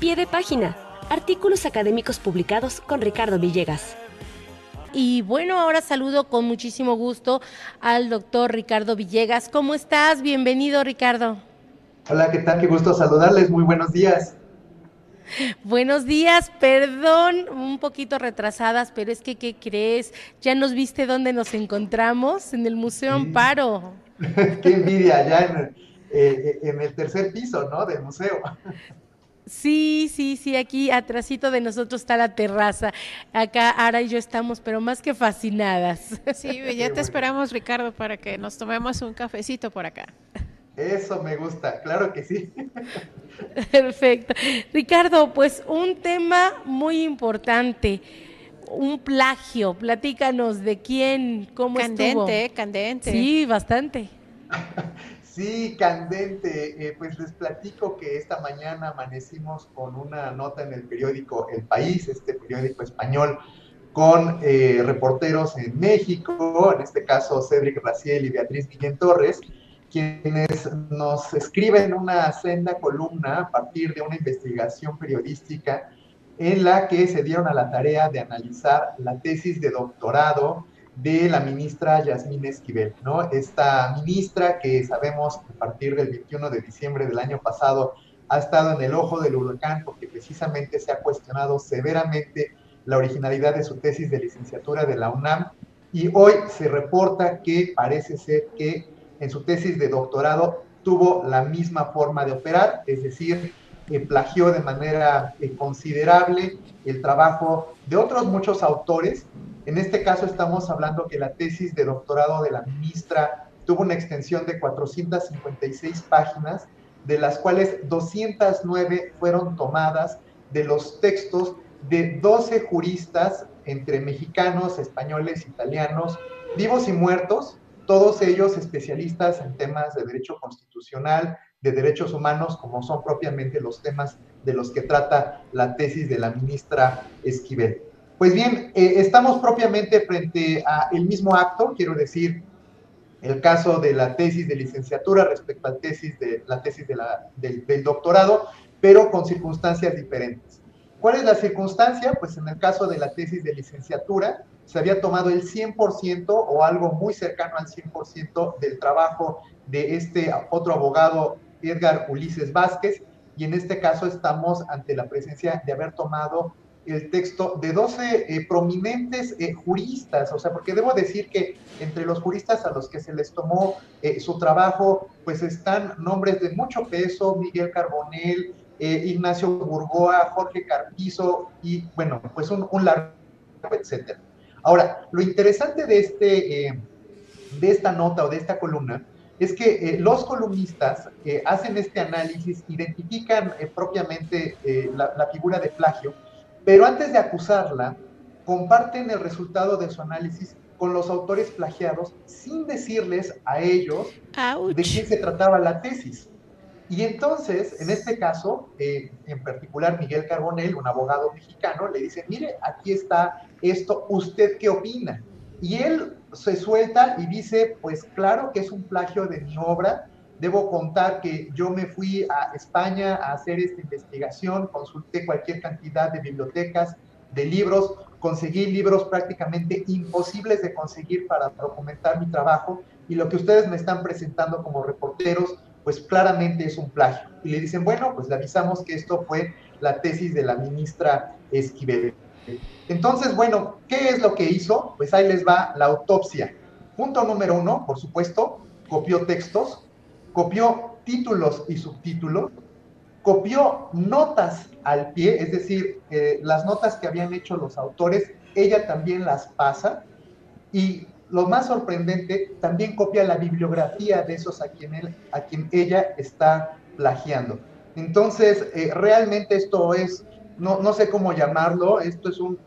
Pie de página. Artículos académicos publicados con Ricardo Villegas. Y bueno, ahora saludo con muchísimo gusto al doctor Ricardo Villegas. ¿Cómo estás? Bienvenido, Ricardo. Hola, ¿qué tal? Qué gusto saludarles. Muy buenos días. Buenos días, perdón, un poquito retrasadas, pero es que, ¿qué crees? Ya nos viste dónde nos encontramos, en el Museo Amparo. Qué envidia, ya en, eh, en, el tercer piso, ¿no? Del museo. Sí, sí, sí, aquí atrásito de nosotros está la terraza. Acá Ara y yo estamos, pero más que fascinadas. Sí, ya te esperamos, Ricardo, para que nos tomemos un cafecito por acá. Eso me gusta, claro que sí. Perfecto. Ricardo, pues un tema muy importante, un plagio. Platícanos de quién, cómo candente, estuvo. Candente, candente. Sí, bastante. Sí, candente. Eh, pues les platico que esta mañana amanecimos con una nota en el periódico El País, este periódico español, con eh, reporteros en México, en este caso Cedric Raciel y Beatriz Guillén Torres, quienes nos escriben una senda columna a partir de una investigación periodística en la que se dieron a la tarea de analizar la tesis de doctorado de la ministra Yasmín Esquivel, ¿no? Esta ministra que sabemos a partir del 21 de diciembre del año pasado ha estado en el ojo del huracán porque precisamente se ha cuestionado severamente la originalidad de su tesis de licenciatura de la UNAM y hoy se reporta que parece ser que en su tesis de doctorado tuvo la misma forma de operar, es decir, eh, plagió de manera eh, considerable el trabajo de otros muchos autores en este caso estamos hablando que la tesis de doctorado de la ministra tuvo una extensión de 456 páginas, de las cuales 209 fueron tomadas de los textos de 12 juristas entre mexicanos, españoles, italianos, vivos y muertos, todos ellos especialistas en temas de derecho constitucional, de derechos humanos, como son propiamente los temas de los que trata la tesis de la ministra Esquivel. Pues bien, eh, estamos propiamente frente a el mismo acto, quiero decir, el caso de la tesis de licenciatura respecto a la tesis, de, la tesis del, del doctorado, pero con circunstancias diferentes. ¿Cuál es la circunstancia? Pues en el caso de la tesis de licenciatura, se había tomado el 100% o algo muy cercano al 100% del trabajo de este otro abogado, Edgar Ulises Vázquez, y en este caso estamos ante la presencia de haber tomado el texto de 12 eh, prominentes eh, juristas, o sea, porque debo decir que entre los juristas a los que se les tomó eh, su trabajo, pues están nombres de mucho peso, Miguel Carbonell, Ignacio Burgoa, Jorge Carpizo y, bueno, pues un, largo, etcétera. Ahora, lo interesante de, este, de esta nota o de esta columna es que los columnistas hacen este análisis, identifican propiamente la figura de plagio, pero antes de acusarla, comparten el resultado de su análisis con los autores plagiados sin decirles a ellos de quién se trataba la tesis. Y entonces, en este caso, eh, en particular Miguel Carbonell, un abogado mexicano, le dice, mire, aquí está esto, ¿usted qué opina? Y él se suelta y dice, pues claro que es un plagio de mi obra, Debo contar que yo me fui a España a hacer esta investigación, consulté cualquier cantidad de bibliotecas, de libros, conseguí libros prácticamente imposibles de conseguir para documentar mi trabajo y lo que ustedes me están presentando como reporteros, pues claramente es un plagio. Y le dicen, bueno, pues le avisamos que esto fue la tesis de la ministra Esquivel. Entonces, bueno, ¿qué es lo que hizo? Pues ahí les va la autopsia. Punto número uno, por supuesto, copió textos, copió títulos y subtítulos, copió notas al pie, es decir, eh, las notas que habían hecho los autores, ella también las pasa y lo más sorprendente, también copia la bibliografía de esos a quien, él, a quien ella está plagiando. Entonces, eh, realmente esto es, no, no sé cómo llamarlo, esto es un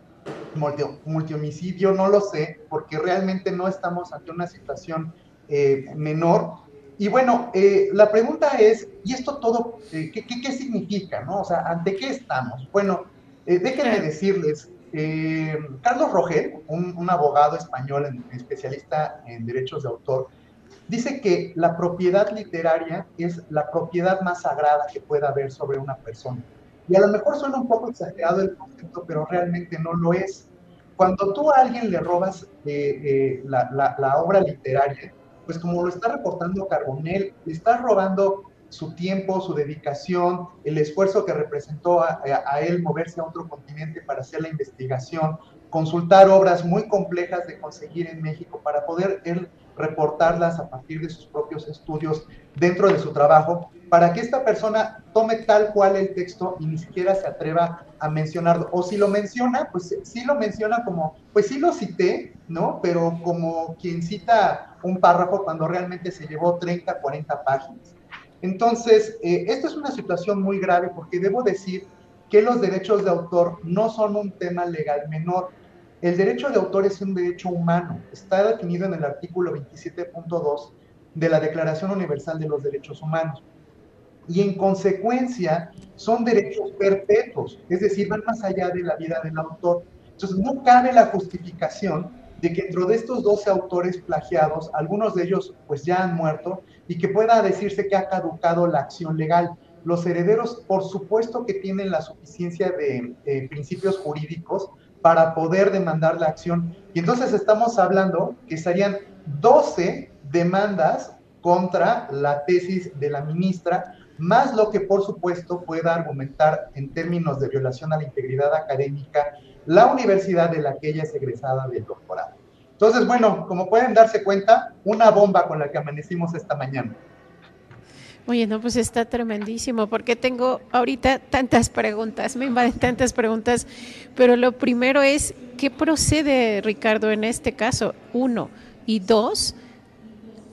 multihomicidio, no lo sé, porque realmente no estamos ante una situación eh, menor, y bueno, eh, la pregunta es, ¿y esto todo eh, ¿qué, qué, significa? ¿no? O sea, ¿ante qué estamos? Bueno, eh, déjenme decirles, Carlos Rogel, un, abogado español especialista en derechos de autor, dice que la propiedad literaria es la propiedad más sagrada que pueda haber sobre una persona. Y a lo mejor suena un poco exagerado el concepto, pero realmente no lo es. Cuando tú a alguien le robas eh, eh, la, la, obra literaria, pues como lo está reportando Carbonell, le estás robando su tiempo, su dedicación, el esfuerzo que representó a, a, él moverse a otro continente para hacer la investigación, consultar obras muy complejas de conseguir en México para poder él reportarlas a partir de sus propios estudios dentro de su trabajo, para que esta persona tome tal cual el texto y ni siquiera se atreva a mencionarlo. O si lo menciona, pues sí lo menciona como, pues sí lo cité, ¿no? Pero como quien cita un párrafo cuando realmente se llevó 30, 40 páginas. Entonces, eh, esta es una situación muy grave porque debo decir que los derechos de autor no son un tema legal menor. El derecho de autor es un derecho humano, está definido en el artículo 27.2 de la Declaración Universal de los Derechos Humanos. Y en consecuencia son derechos perpetuos, es decir, van más allá de la vida del autor. Entonces no cabe la justificación de que dentro de estos 12 autores plagiados, algunos de ellos pues ya han muerto y que pueda decirse que ha caducado la acción legal. Los herederos, por supuesto que tienen la suficiencia de eh, principios jurídicos para poder demandar la acción. Y entonces estamos hablando que serían 12 demandas contra la tesis de la ministra, más lo que por supuesto pueda argumentar en términos de violación a la integridad académica la universidad de la que ella es egresada del doctorado. Entonces, bueno, como pueden darse cuenta, una bomba con la que amanecimos esta mañana. Oye, no, pues está tremendísimo, porque tengo ahorita tantas preguntas, me invaden tantas preguntas, pero lo primero es, ¿qué procede, Ricardo, en este caso? Uno. Y dos,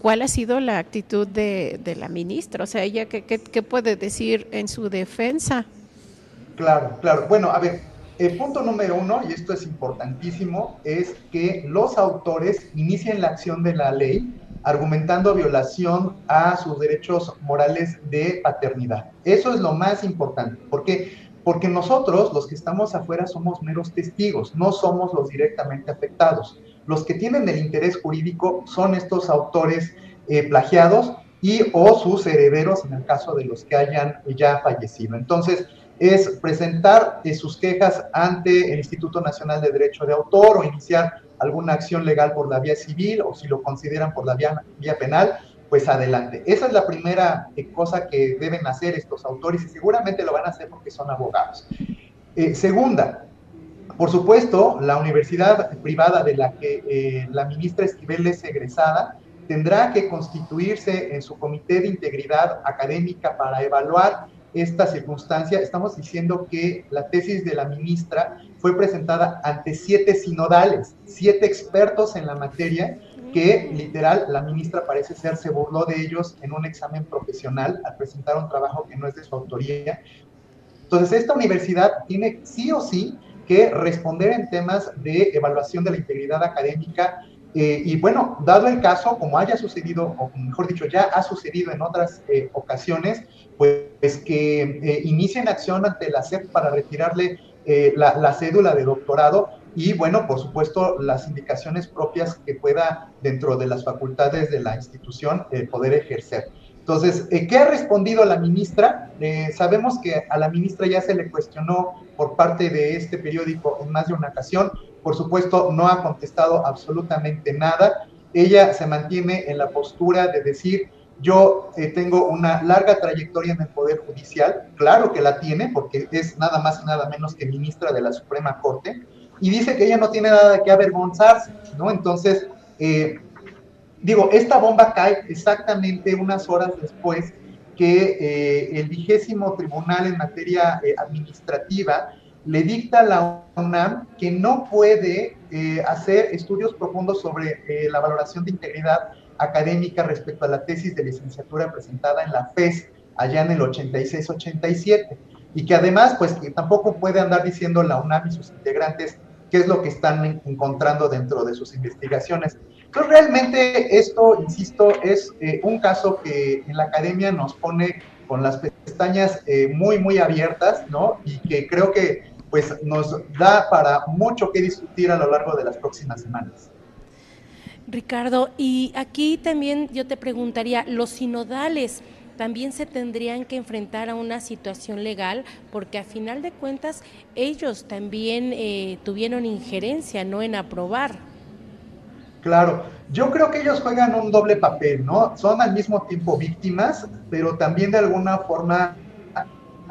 ¿cuál ha sido la actitud de, la ministra? O sea, ella, ¿qué, ¿qué, puede decir en su defensa? Claro, claro. Bueno, a ver, el punto número uno, y esto es importantísimo, es que los autores inicien la acción de la ley argumentando violación a sus derechos morales de paternidad. Eso es lo más importante. ¿Por qué? Porque nosotros, los que estamos afuera, somos meros testigos, no somos los directamente afectados. Los que tienen el interés jurídico son estos autores eh, plagiados y o sus herederos en el caso de los que hayan ya fallecido. Entonces, es presentar eh, sus quejas ante el Instituto Nacional de Derecho de Autor o iniciar alguna acción legal por la vía civil o si lo consideran por la vía, penal, pues adelante. Esa es la primera eh, cosa que deben hacer estos autores y seguramente lo van a hacer porque son abogados. Segunda, por supuesto, la universidad privada de la que eh, la ministra Esquivel es egresada tendrá que constituirse en su comité de integridad académica para evaluar esta circunstancia. Estamos diciendo que la tesis de la ministra fue presentada ante siete sinodales, siete expertos en la materia, que literal la ministra parece ser se burló de ellos en un examen profesional al presentar un trabajo que no es de su autoría. Entonces, esta universidad tiene sí o sí que responder en temas de evaluación de la integridad académica. Eh, y bueno, dado el caso, como haya sucedido, o mejor dicho, ya ha sucedido en otras eh, ocasiones, pues que eh, inicien acción ante la SEP para retirarle eh, la, cédula de doctorado y, bueno, por supuesto, las indicaciones propias que pueda dentro de las facultades de la institución poder ejercer. Entonces, eh, ¿qué ha respondido la ministra? sabemos que a la ministra ya se le cuestionó por parte de este periódico en más de una ocasión. Por supuesto, no ha contestado absolutamente nada. Ella se mantiene en la postura de decir yo eh, tengo una larga trayectoria en el Poder Judicial, claro que la tiene, porque es nada más y nada menos que ministra de la Suprema Corte, y dice que ella no tiene nada qué avergonzarse, ¿no? Entonces, eh, digo, esta bomba cae exactamente unas horas después que eh, el vigésimo tribunal en materia administrativa le dicta a la UNAM que no puede hacer estudios profundos sobre la valoración de integridad académica respecto a la tesis de licenciatura presentada en la FES allá en el 86-87 y que además pues que tampoco puede andar diciendo la UNAM y sus integrantes qué es lo que están encontrando dentro de sus investigaciones. Entonces realmente esto, insisto, es eh, un caso que en la academia nos pone con las pestañas eh, muy, muy abiertas, ¿no? Y que creo que pues nos da para mucho que discutir a lo largo de las próximas semanas. Ricardo, y aquí también yo te preguntaría, los sinodales, también se tendrían que enfrentar a una situación legal, porque a final de cuentas ellos también eh, tuvieron injerencia, ¿no? En aprobar. Claro, yo creo que ellos juegan un doble papel, ¿no? Son al mismo tiempo víctimas, pero también de alguna forma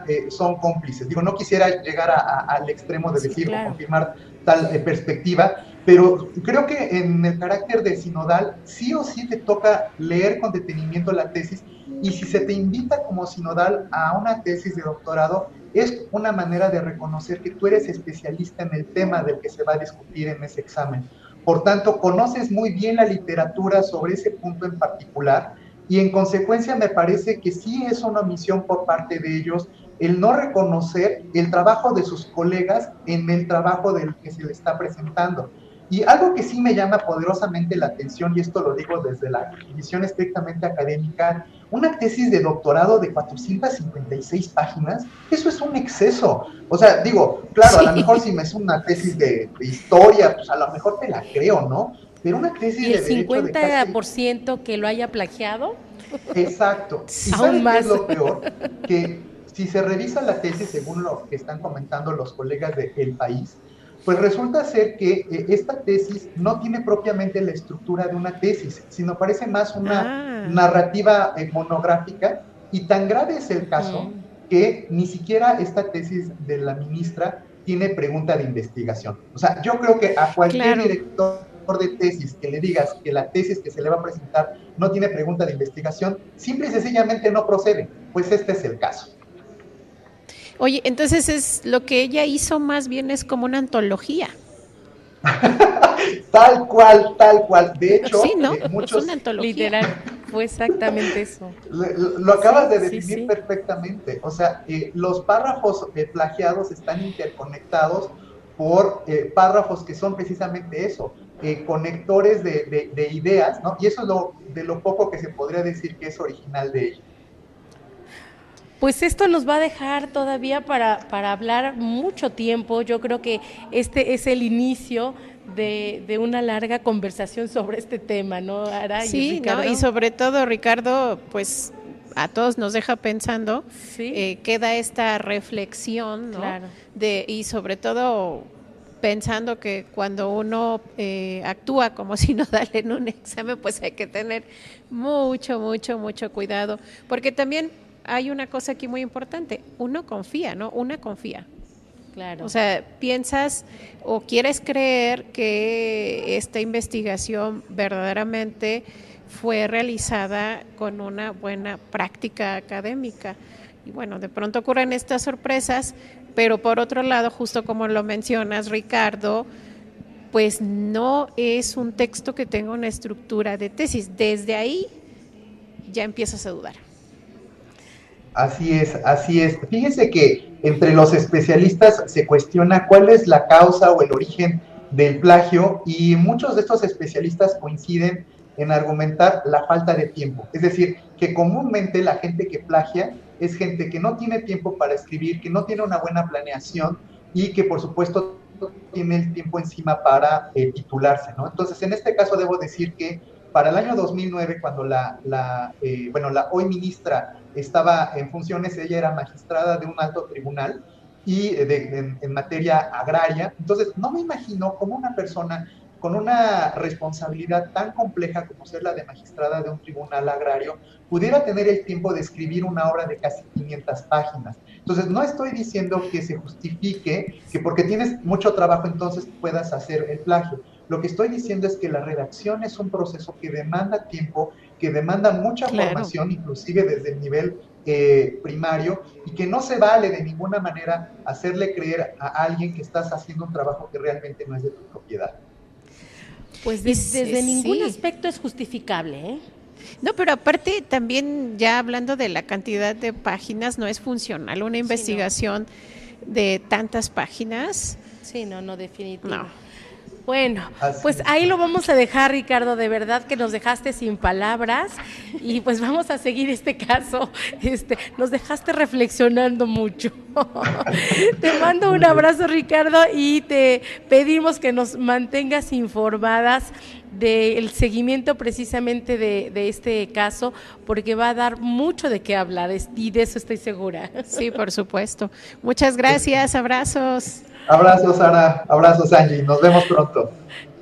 eh, son cómplices. Digo, no quisiera llegar al extremo de decir o confirmar tal eh, perspectiva, pero creo que en el carácter de sinodal sí o sí te toca leer con detenimiento la tesis y si se te invita como sinodal a una tesis de doctorado, es una manera de reconocer que tú eres especialista en el tema del que se va a discutir en ese examen. Por tanto, conoces muy bien la literatura sobre ese punto en particular y en consecuencia me parece que sí es una misión por parte de ellos el no reconocer el trabajo de sus colegas en el trabajo del que se le está presentando. Y algo que sí me llama poderosamente la atención, y esto lo digo desde la visión estrictamente académica, una tesis de doctorado de 456 páginas, eso es un exceso. O sea, digo, claro, a lo mejor si me es una tesis de, historia, pues a lo mejor te la creo, ¿no? Pero una tesis ¿Y el de 50% que lo haya plagiado? Exacto. ¿Y Aún más. es lo peor? Que si se revisa la tesis según lo que están comentando los colegas de El País, pues resulta ser que eh, esta tesis no tiene propiamente la estructura de una tesis, sino parece más una ah. narrativa eh, monográfica y tan grave es el caso que ni siquiera esta tesis de la ministra tiene pregunta de investigación. O sea, yo creo que a cualquier director de tesis que le digas que la tesis que se le va a presentar no tiene pregunta de investigación, simple y sencillamente no procede. Pues este es el caso. Oye, entonces es lo que ella hizo más bien es como una antología. tal cual, tal cual. De hecho, sí, ¿no? Eh, muchos... una antología. Literal, fue exactamente eso. Lo, acabas de definir perfectamente. O sea, eh, los párrafos eh, plagiados están interconectados por párrafos que son precisamente eso, conectores de, de, ideas, ¿no? Y eso es lo, de lo poco que se podría decir que es original de ella. Pues esto nos va a dejar todavía para, para hablar mucho tiempo. Yo creo que este es el inicio de, una larga conversación sobre este tema, ¿no, Ara? Sí, y, ¿no? y sobre todo, Ricardo, pues a todos nos deja pensando, eh, queda esta reflexión, ¿no? De, y sobre todo pensando que cuando uno eh, actúa como si no sinodal en un examen, pues hay que tener mucho, mucho, mucho cuidado, porque también hay una cosa aquí muy importante, uno confía, ¿no? Una confía. Claro. O sea, piensas o quieres creer que esta investigación verdaderamente fue realizada con una buena práctica académica. Y bueno, de pronto ocurren estas sorpresas, pero por otro lado, justo como lo mencionas, Ricardo, pues no es un texto que tenga una estructura de tesis. Desde ahí ya empiezas a dudar. Así es, así es. Fíjense que entre los especialistas se cuestiona cuál es la causa o el origen del plagio y muchos de estos especialistas coinciden en argumentar la falta de tiempo. Es decir, que comúnmente la gente que plagia es gente que no tiene tiempo para escribir, que no tiene una buena planeación y que por supuesto tiene el tiempo encima para eh, titularse, ¿no? Entonces, en este caso debo decir que para el año 2009, cuando la, la eh, bueno, la hoy ministra estaba en funciones, ella era magistrada de un alto tribunal y eh, en, materia agraria. Entonces, no me imagino cómo una persona con una responsabilidad tan compleja como ser la de magistrada de un tribunal agrario, pudiera tener el tiempo de escribir una obra de casi 500 páginas. Entonces, no estoy diciendo que se justifique que porque tienes mucho trabajo entonces puedas hacer el plagio. Lo que estoy diciendo es que la redacción es un proceso que demanda tiempo, que demanda mucha formación, inclusive desde el nivel eh, primario, y que no se vale de ninguna manera hacerle creer a alguien que estás haciendo un trabajo que realmente no es de tu propiedad. Pues desde, ningún aspecto es justificable, ¿eh? No, pero aparte también ya hablando de la cantidad de páginas, no es funcional una investigación de tantas páginas. Sí, no, no, definitivamente. No. Bueno, pues ahí lo vamos a dejar, Ricardo. De verdad que nos dejaste sin palabras y pues vamos a seguir este caso. Este, nos dejaste reflexionando mucho. te mando un abrazo, Ricardo, y te pedimos que nos mantengas informadas del seguimiento precisamente de, de, este caso, porque va a dar mucho de qué hablar y de eso estoy segura. Sí, por supuesto. Muchas gracias, abrazos. Abrazos, Sara. Abrazos, Angie. Nos vemos pronto.